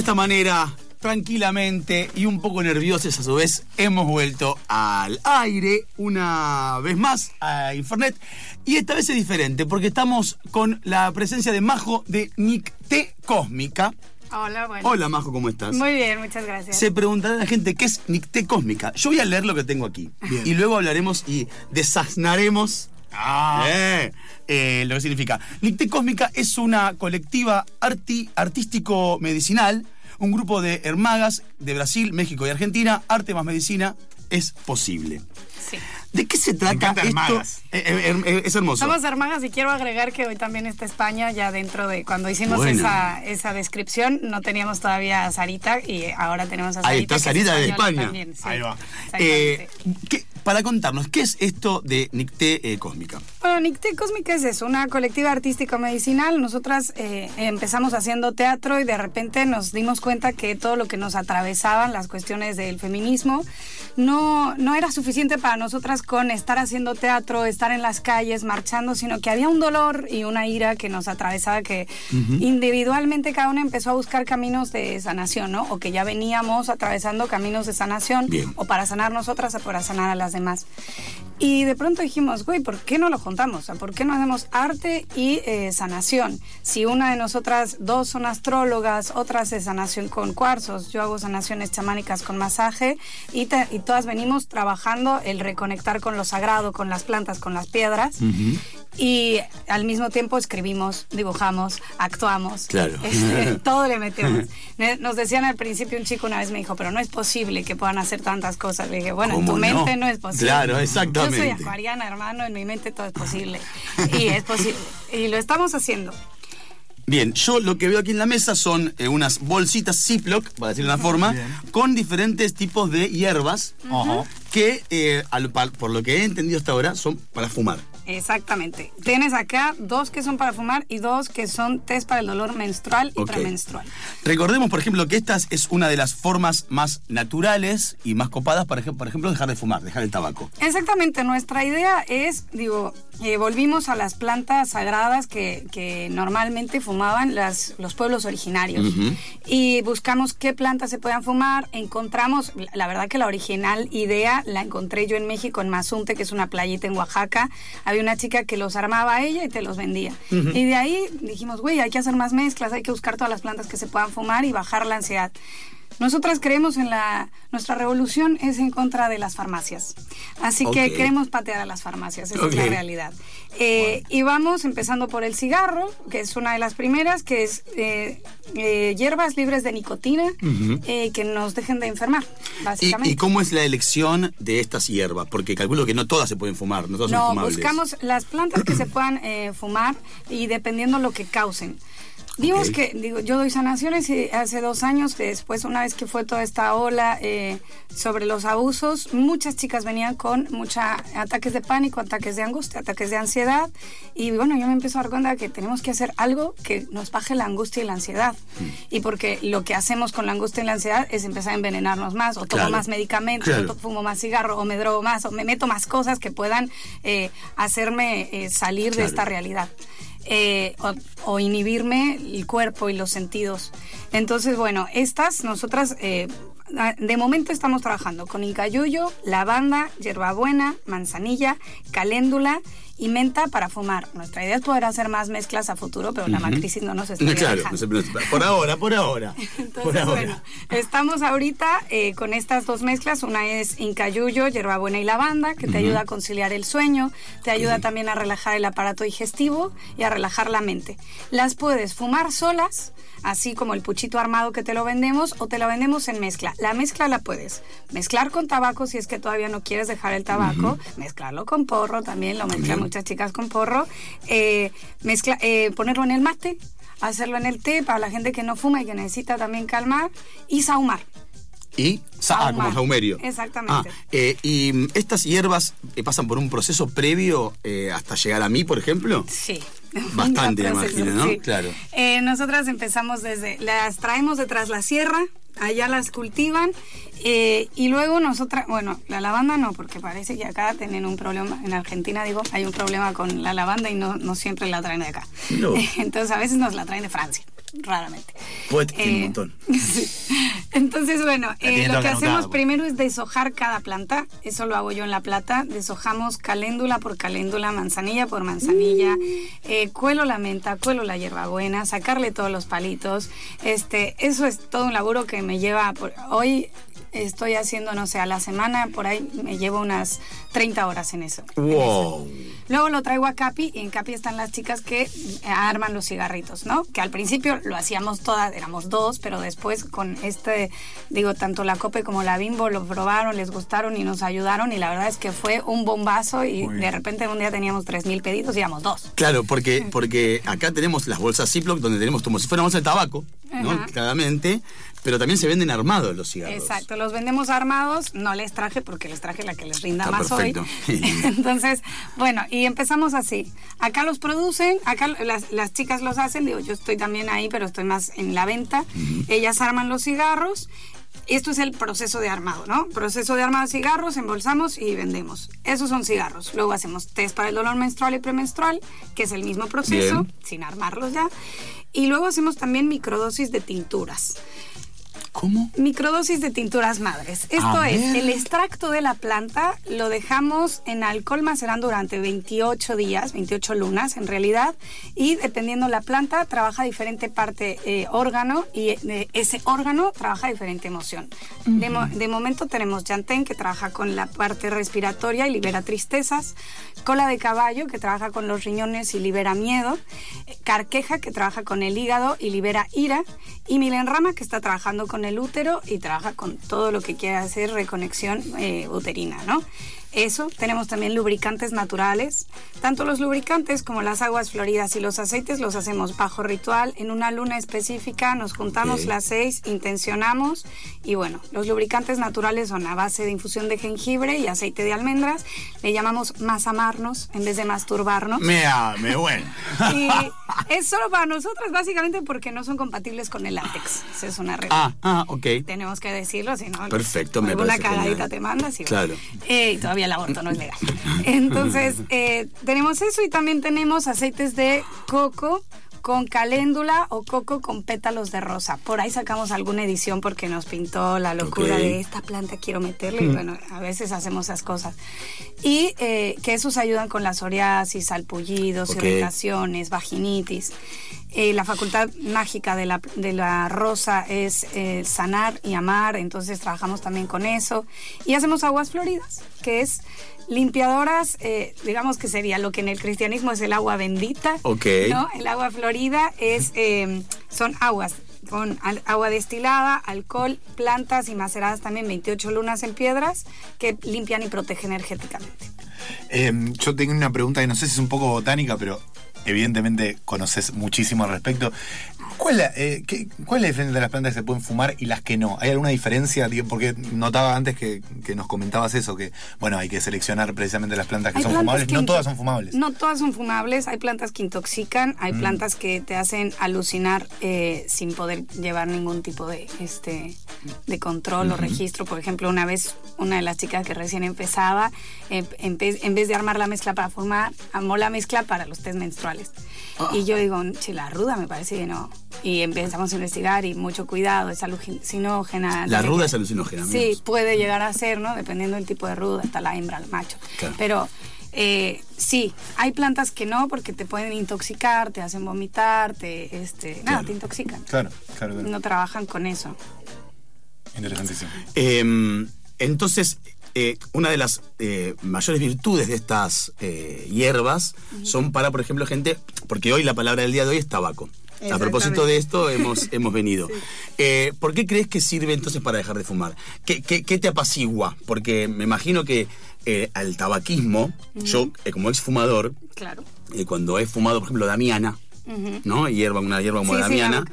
esta manera, tranquilamente y un poco nerviosos a su vez, hemos vuelto al aire una vez más a Infernet. Y esta vez es diferente porque estamos con la presencia de Majo de Nicté Cósmica. Hola, bueno. Hola Majo, ¿cómo estás? Muy bien, muchas gracias. Se preguntará la gente qué es Nicté Cósmica. Yo voy a leer lo que tengo aquí. Y luego hablaremos y desaznaremos eh, eh, lo que significa. Nicté Cósmica es una colectiva arti- artístico-medicinal, un grupo de hermagas de Brasil, México y Argentina. Arte más medicina es posible. Sí. ¿De qué se trata esto? Hermagas. Eh, eh, eh, es hermoso. Somos hermanas y quiero agregar que hoy también está España, ya dentro de cuando hicimos Bueno. esa, esa descripción, no teníamos todavía a Sarita y ahora tenemos a Sarita. Ahí está es Sarita de España. también, sí. Ahí va. Eh, Exactamente. ¿qué- para contarnos, ¿qué es esto de Nicté eh, Cósmica? Bueno, Nicté Cósmica es eso, una colectiva artístico-medicinal. Nosotras eh, empezamos haciendo teatro y de repente nos dimos cuenta que todo lo que nos atravesaban, las cuestiones del feminismo, no, no era suficiente para nosotras con estar haciendo teatro, estar en las calles, marchando, sino que había un dolor y una ira que nos atravesaba que individualmente cada una empezó a buscar caminos de sanación, ¿no? O que ya veníamos atravesando caminos de sanación Bien. o para sanar nosotras o para sanar a las demás. Y de pronto dijimos, güey, ¿por qué no lo juntamos? O sea, ¿por qué no hacemos arte y eh, sanación? Si una de nosotras dos son astrólogas, otra hace sanación con cuarzos, yo hago sanaciones chamánicas con masaje y, te- y todas venimos trabajando el reconectar con lo sagrado, con las plantas, con las piedras. Y al mismo tiempo escribimos, dibujamos, actuamos. Claro. Este, todo le metemos. Nos decían al principio, un chico una vez me dijo, pero no es posible que puedan hacer tantas cosas. Le dije, bueno, en tu mente no es posible. Claro, Yo soy acuariana, hermano, en mi mente todo es posible. Y es posible. Y lo estamos haciendo. Bien, yo lo que veo aquí en la mesa son eh, unas bolsitas Ziploc, para decirlo de una forma, Bien. con diferentes tipos de hierbas que, eh, al- por lo que he entendido hasta ahora, son para fumar. Exactamente. Tienes acá dos que son para fumar y dos que son test para el dolor menstrual y premenstrual. Recordemos, por ejemplo, que esta es una de las formas más naturales y más copadas, para, por ejemplo, dejar de fumar, dejar el tabaco. Exactamente, nuestra idea es, digo, eh, volvimos a las plantas sagradas que, que normalmente fumaban las, los pueblos originarios y buscamos qué plantas se puedan fumar, encontramos, la verdad que la original idea la encontré yo en México, en Mazunte, que es una playita en Oaxaca, había una chica que los armaba ella y te los vendía. Y de ahí dijimos, güey, hay que hacer más mezclas, hay que buscar todas las plantas que se puedan fumar y bajar la ansiedad. Nosotras creemos en la... Nuestra revolución es en contra de las farmacias. Así que queremos patear a las farmacias, esa es la realidad. Eh, Y vamos empezando por el cigarro, que es una de las primeras, que es eh, eh, hierbas libres de nicotina eh, que nos dejen de enfermar, ¿Y, básicamente. y cómo es la elección de estas hierbas? Porque calculo que no todas se pueden fumar, no todas son No, fumables. buscamos las plantas que se puedan eh, fumar y dependiendo lo que causen. Vimos que, digo, yo doy sanaciones y hace dos años, que después, una vez que fue toda esta ola eh, sobre los abusos, muchas chicas venían con muchos ataques de pánico, ataques de angustia, ataques de ansiedad. Y bueno, yo me empiezo a dar cuenta que tenemos que hacer algo que nos baje la angustia y la ansiedad. Mm. Y porque lo que hacemos con la angustia y la ansiedad es empezar a envenenarnos más, o tomo Claro. más medicamentos, Claro. o fumo más cigarro, o me drogo más, o me meto más cosas que puedan eh, hacerme eh, salir de esta realidad. Eh, o, inhibirme el cuerpo y los sentidos. Entonces, bueno, estas nosotras eh, de momento estamos trabajando con incayuyo, lavanda, hierbabuena, manzanilla, caléndula y menta para fumar. Nuestra idea es poder hacer más mezclas a futuro, pero la macrisis no nos está Claro, no se- no se- por ahora, por ahora. Entonces, por ahora. bueno, estamos ahorita eh, con estas dos mezclas. Una es incayuyo, hierbabuena y lavanda, que te ayuda a conciliar el sueño, te ayuda también a relajar el aparato digestivo y a relajar la mente. Las puedes fumar solas, así como el puchito armado que te lo vendemos, o te lo vendemos en mezcla. La mezcla la puedes mezclar con tabaco si es que todavía no quieres dejar el tabaco, mezclarlo con porro también, lo mezclan También. Muchas chicas con porro, eh, mezcla, eh, ponerlo en el mate, hacerlo en el té para la gente que no fuma y que necesita también calmar, y saumar. Y sa- ah, como saumerio. Exactamente. Ah, eh, ¿Y estas hierbas eh, pasan por un proceso previo eh, hasta llegar a mí, por ejemplo? Sí. Bastante, me Proceso, imagino, ¿no? sí. Claro. Eh, nosotras empezamos desde, las traemos detrás la sierra, allá las cultivan eh, y luego nosotras, bueno, la lavanda no, porque parece que acá tienen un problema, en Argentina digo, hay un problema con la lavanda y no, no siempre la traen de acá. No. Entonces a veces nos la traen de Francia. Raramente. Poet tiene un montón. Entonces, bueno, eh, lo que hacemos pues. primero es deshojar cada planta. Eso lo hago yo en la plata. Deshojamos caléndula por caléndula, manzanilla por manzanilla. eh, cuelo la menta, cuelo la hierbabuena, sacarle todos los palitos. Este, eso es todo un laburo que me lleva. por- hoy estoy haciendo, no sé, a la semana, por ahí me llevo unas 30 horas en eso. en eso. Wow. Luego lo traigo a Capi y en Capi están las chicas que eh, arman los cigarritos, ¿no? Que al principio lo hacíamos todas, éramos dos, pero después con este, digo, tanto la Cope como la Bimbo lo probaron, les gustaron y nos ayudaron y la verdad es que fue un bombazo y de repente un día teníamos 3.000 pedidos y éramos dos. Claro, porque, porque acá tenemos las bolsas Ziploc donde tenemos como si fuera bolsa de tabaco, ¿no? Claramente, pero también se venden armados los cigarros. Exacto, los vendemos armados, no les traje porque les traje la que les rinda Está más perfecto. hoy. Entonces, bueno, y empezamos así. Acá los producen, acá las, las chicas los hacen, digo, yo estoy también ahí, pero estoy más en la venta. Ellas arman los cigarros. Esto es el proceso de armado, ¿no? Proceso de armado de cigarros, embolsamos y vendemos. Esos son cigarros. Luego hacemos test para el dolor menstrual y premenstrual, que es el mismo proceso, Bien. sin armarlos ya. Y luego hacemos también microdosis de tinturas. ¿Cómo? Microdosis de tinturas madres. Esto A es, ver. el extracto de la planta lo dejamos en alcohol macerando durante 28 días, 28 lunas en realidad, y dependiendo la planta trabaja diferente parte eh, órgano y eh, ese órgano trabaja diferente emoción. de, mo- de momento tenemos Yantén que trabaja con la parte respiratoria y libera tristezas, cola de caballo que trabaja con los riñones y libera miedo, eh, carqueja que trabaja con el hígado y libera ira, y milenrama que está trabajando con el útero y trabaja con todo lo que quiera hacer reconexión eh, uterina, ¿no? Eso, tenemos también lubricantes naturales. Tanto los lubricantes como las aguas floridas y los aceites los hacemos bajo ritual. En una luna específica nos juntamos las seis, intencionamos y bueno, los lubricantes naturales son a base de infusión de jengibre y aceite de almendras. Le llamamos masamarnos en vez de masturbarnos. Me, ah, me bueno. Y es solo para nosotras básicamente porque no son compatibles con el látex. Esa es una regla. Ah, ah, ok. Tenemos que decirlo, si no. Perfecto, me parece cagadita genial. te mandas y Claro. Eh, y todavía el aborto no es legal. Entonces, eh, tenemos eso y también tenemos aceites de coco con caléndula o coco con pétalos de rosa. Por ahí sacamos alguna edición porque nos pintó la locura Ok. de esta planta quiero meterle y bueno, a veces hacemos esas cosas. Y eh, que esos ayudan con la psoriasis, salpullidos, Ok. irritaciones, vaginitis. Eh, la facultad mágica de la, de la rosa es eh, sanar y amar, entonces trabajamos también con eso. Y hacemos aguas floridas, que es limpiadoras, eh, digamos que sería lo que en el cristianismo es el agua bendita. Ok. ¿no? El agua florida es, eh, son aguas con al- agua destilada, alcohol, plantas y maceradas también 28 lunas en piedras que limpian y protegen energéticamente. Eh, yo tengo una pregunta que no sé si es un poco botánica, pero evidentemente conoces muchísimo al respecto. ¿Cuál, es la- eh, qué- ¿Cuál es la diferencia de las plantas que se pueden fumar y las que no? ¿Hay alguna diferencia? Porque notaba antes que, que nos comentabas eso, que bueno, hay que seleccionar precisamente las plantas que Hay son plantas fumables. que No todas son fumables. No todas son fumables. Hay plantas que intoxican, hay Mm. plantas que te hacen alucinar eh, sin poder llevar ningún tipo de, este, de control o registro. Por ejemplo, una vez una de las chicas que recién empezaba, em- empe- en vez de armar la mezcla para fumar, armó la mezcla para los test menstruales. Y yo digo, che, la ruda me parece que no. Y empezamos a investigar y mucho cuidado, es alucinógena. La ruda es alucinógena. Sí, amigos. puede llegar a ser, ¿no? Dependiendo del tipo de ruda, está la hembra, el macho. Claro. Pero eh, sí, hay plantas que no porque te pueden intoxicar, te hacen vomitar, te, este, nada, te intoxican. Claro, claro, claro. No trabajan con eso. Interesantísimo. Eh, entonces, eh, una de las eh, mayores virtudes de estas eh, hierbas son para, por ejemplo, gente, porque hoy la palabra del día de hoy es tabaco. A propósito de esto hemos, hemos venido. Eh, ¿Por qué crees que sirve entonces para dejar de fumar? ¿Qué, qué- qué te apacigua? Porque me imagino que eh, al tabaquismo, yo eh, como ex fumador, Claro. cuando he fumado, por ejemplo, damiana, ¿no? Hierba, una hierba como Sí, damiana,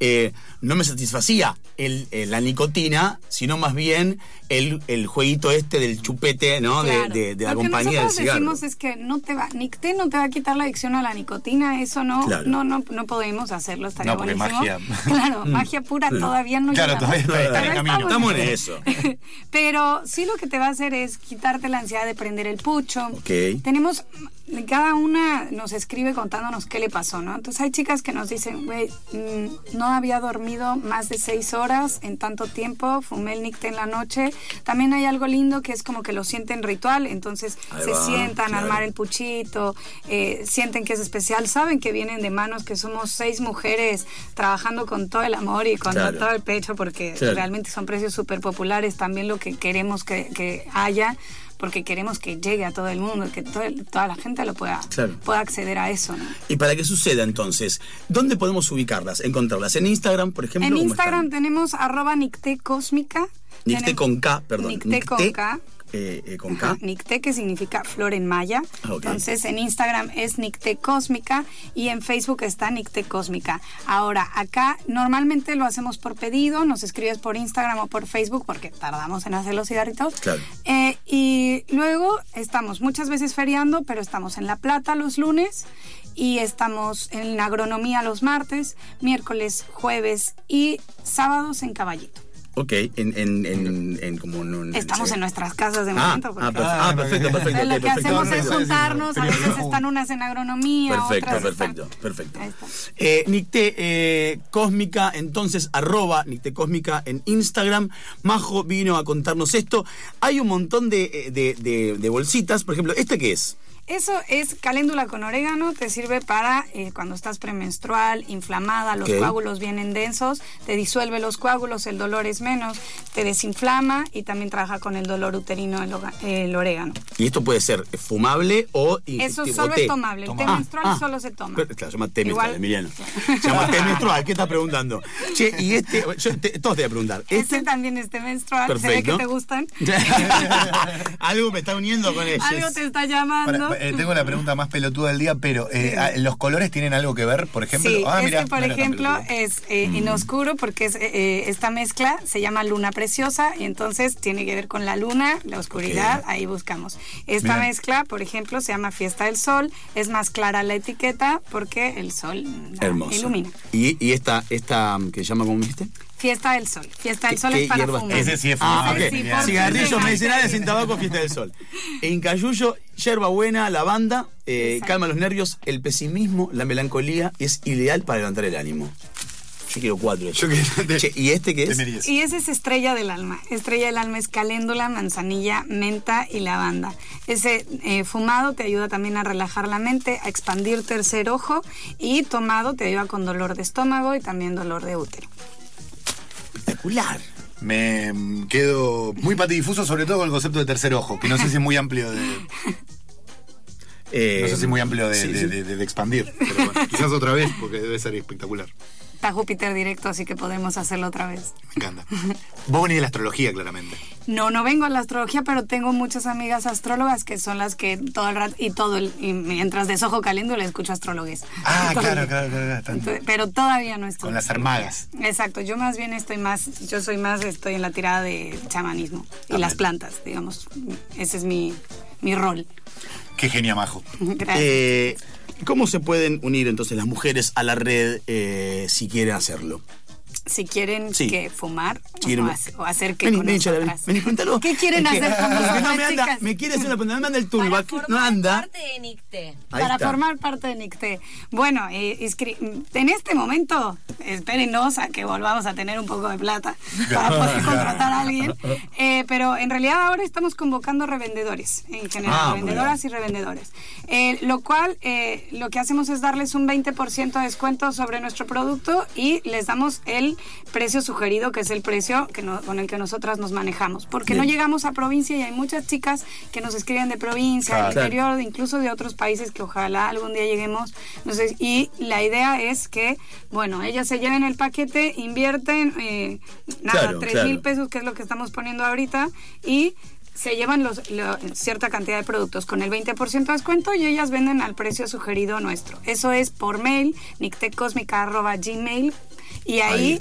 eh, no me satisfacía el, eh, la nicotina, sino más bien el, el jueguito este del chupete, ¿no? De- Claro. De, de la Lo que compañía del nosotros cigarro. decimos es que no te va, Nicté no te va a quitar la adicción a la nicotina, eso no, Claro. no, no, no podemos hacerlo, estaría No, porque buenísimo. magia. Claro, magia pura todavía no Claro, llegamos. todavía está- está en camino. Estamos en eso. Pero sí lo que te va a hacer es quitarte la ansiedad de prender el pucho. Ok. Tenemos cada una nos escribe contándonos qué le pasó, ¿no? Entonces hay chicas que nos dicen, güey, mm, no había dormido más de seis horas en tanto tiempo, fumé el nicte en la noche. También hay algo lindo que es como que lo sienten ritual, entonces se sientan a armar el puchito, eh, sienten que es especial, saben que vienen de manos, que somos seis mujeres trabajando con todo el amor y con todo el pecho, porque realmente son precios súper populares, también lo que queremos que, que haya porque queremos que llegue a todo el mundo, que toda la gente lo pueda, pueda acceder a eso. ¿no? Y para que suceda entonces, ¿dónde podemos ubicarlas, encontrarlas? ¿En Instagram, por ejemplo? En Instagram tenemos arroba nictecósmica. Nicte con K, perdón. Nicte con K. Eh, eh, con K. Nicte, que significa flor en maya. Ah, Entonces en Instagram es Nicte Cósmica y en Facebook está Nicte Cósmica. Ahora, acá normalmente lo hacemos por pedido, nos escribes por Instagram o por Facebook porque tardamos en hacer los cigarritos. Claro. Eh, y luego estamos muchas veces feriando, pero estamos en La Plata los lunes y estamos en agronomía los martes, miércoles, jueves y sábados en Caballito. Ok, en, en, en, como Estamos en nuestras casas de ah, momento. Ah, ah, perfecto, perfecto. lo que hacemos es juntarnos, a veces están unas en agronomía. Perfecto, perfecto, perfecto. Eh, Nicte eh, Cósmica, entonces, arroba Nicte Cósmica en Instagram. Majo vino a contarnos esto. Hay un montón de, de, de, de bolsitas, por ejemplo, ¿este qué es? Eso es caléndula con orégano, te sirve para eh, cuando estás premenstrual, inflamada, los coágulos vienen densos, te disuelve los coágulos, el dolor es menos, te desinflama y también trabaja con el dolor uterino el, orégano. ¿Y esto puede ser fumable o Eso solo es tomable, el té menstrual ah, solo se toma. claro, se llama té menstrual, Emiliano. Se llama té menstrual, ¿qué estás preguntando? Che, y este, yo te, todos te voy a preguntar. Este, este también es té menstrual, Perfecto. se ve que te gustan. Algo me está uniendo con ellos. Algo te está llamando. Eh, tengo la pregunta más pelotuda del día, pero eh, ah, ¿los colores tienen algo que ver, por ejemplo? Sí, ah, este, por ejemplo, es eh, mm. en oscuro porque es, esta mezcla se llama luna preciosa y entonces tiene que ver con la luna, la oscuridad, ahí buscamos. Esta mezcla, por ejemplo, se llama Fiesta del Sol, es más clara la etiqueta porque el sol ilumina. ¿Y, y esta, esta que se llama, ¿cómo dijiste? Fiesta del Sol. Fiesta del Sol es para fumar. Ese sí es ah, fumable. Ah, Cigarrillos medicinales sin tabaco, Fiesta del Sol. En Cayuyo, yerba buena, lavanda, eh, calma los nervios, el pesimismo, la melancolía es ideal para levantar el ánimo. Yo quiero cuatro. Yo ¿Y este qué es? Y ese es estrella del alma. Estrella del alma es caléndula, manzanilla, menta y lavanda. Ese eh, fumado te ayuda también a relajar la mente, a expandir tercer ojo y tomado te ayuda con dolor de estómago y también dolor de útero espectacular. Me quedo muy patidifuso, sobre todo con el concepto de tercer ojo, que no sé si es muy amplio de. no sé si es muy amplio de, de expandir, pero bueno, quizás otra vez, porque debe ser espectacular. Está Júpiter directo, así que podemos hacerlo otra vez. Me encanta. Vos venís de la astrología, claramente. No, no vengo a la astrología, pero tengo muchas amigas astrólogas que son las que todo el rato, y todo el, y mientras desojo caliendo le escucho astrólogos. Ah, claro, claro, claro, pero todavía no estoy. Con las armadas. Exacto, yo más bien estoy más, yo soy más, estoy en la tirada de chamanismo y las plantas, digamos. Ese es mi, mi rol. Qué genia, Majo. Gracias. Eh, ¿Cómo se pueden unir entonces las mujeres a la red eh, si quieren hacerlo? Si quieren que fumar o, hacer que vení, vení, vení, cuéntalo. ¿Qué quieren hacer con no me, anda, me quiere hacer una pregunta, me manda el toolback, no anda. Parte de NICTE. Para formar parte de NICTE. Bueno, eh, en este momento, espérenos a que volvamos a tener un poco de plata para poder contratar a alguien. Eh, pero en realidad ahora estamos convocando revendedores, en general, ah, revendedoras y revendedores. Eh, lo cual, lo que hacemos es darles un 20% de descuento sobre nuestro producto y les damos el precio sugerido, que es el precio que con el que nosotras nos manejamos. Porque no llegamos a provincia y hay muchas chicas que nos escriben de provincia, del interior, incluso de otros países que ojalá algún día lleguemos. Sé, y la idea es que, bueno, ellas se lleven el paquete, invierten, eh, nada, tres mil pesos, que es lo que estamos poniendo ahorita, y se llevan los, cierta cantidad de productos con el 20% de descuento y ellas venden al precio sugerido nuestro. Eso es por mail, nictecosmica.gmail y ahí,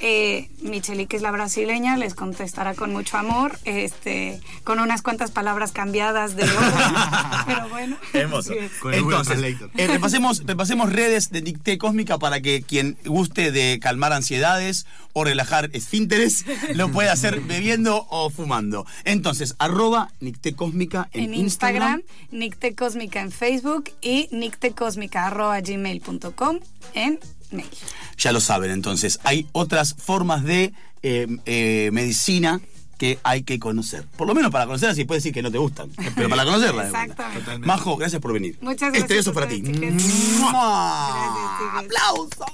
Eh, Micheli, que es la brasileña, les contestará con mucho amor, este, con unas cuantas palabras cambiadas de otra, pero bueno. Hermoso. Google Entonces, eh, repasemos, repasemos redes de Nicté Cósmica para que quien guste de calmar ansiedades o relajar esfínteres lo pueda hacer bebiendo o fumando. Entonces, arroba Nicté Cósmica en, en Instagram, Nicte Cósmica en Facebook y nictecosmica.gmail.com en Ya lo saben, entonces, hay otras formas de eh, eh, medicina que hay que conocer. Por lo menos para conocerlas y puedes decir que no te gustan, pero para conocerlas. Exactamente. Majo, gracias por venir. Muchas Este gracias beso a para ti. Gracias. ¡Aplausos!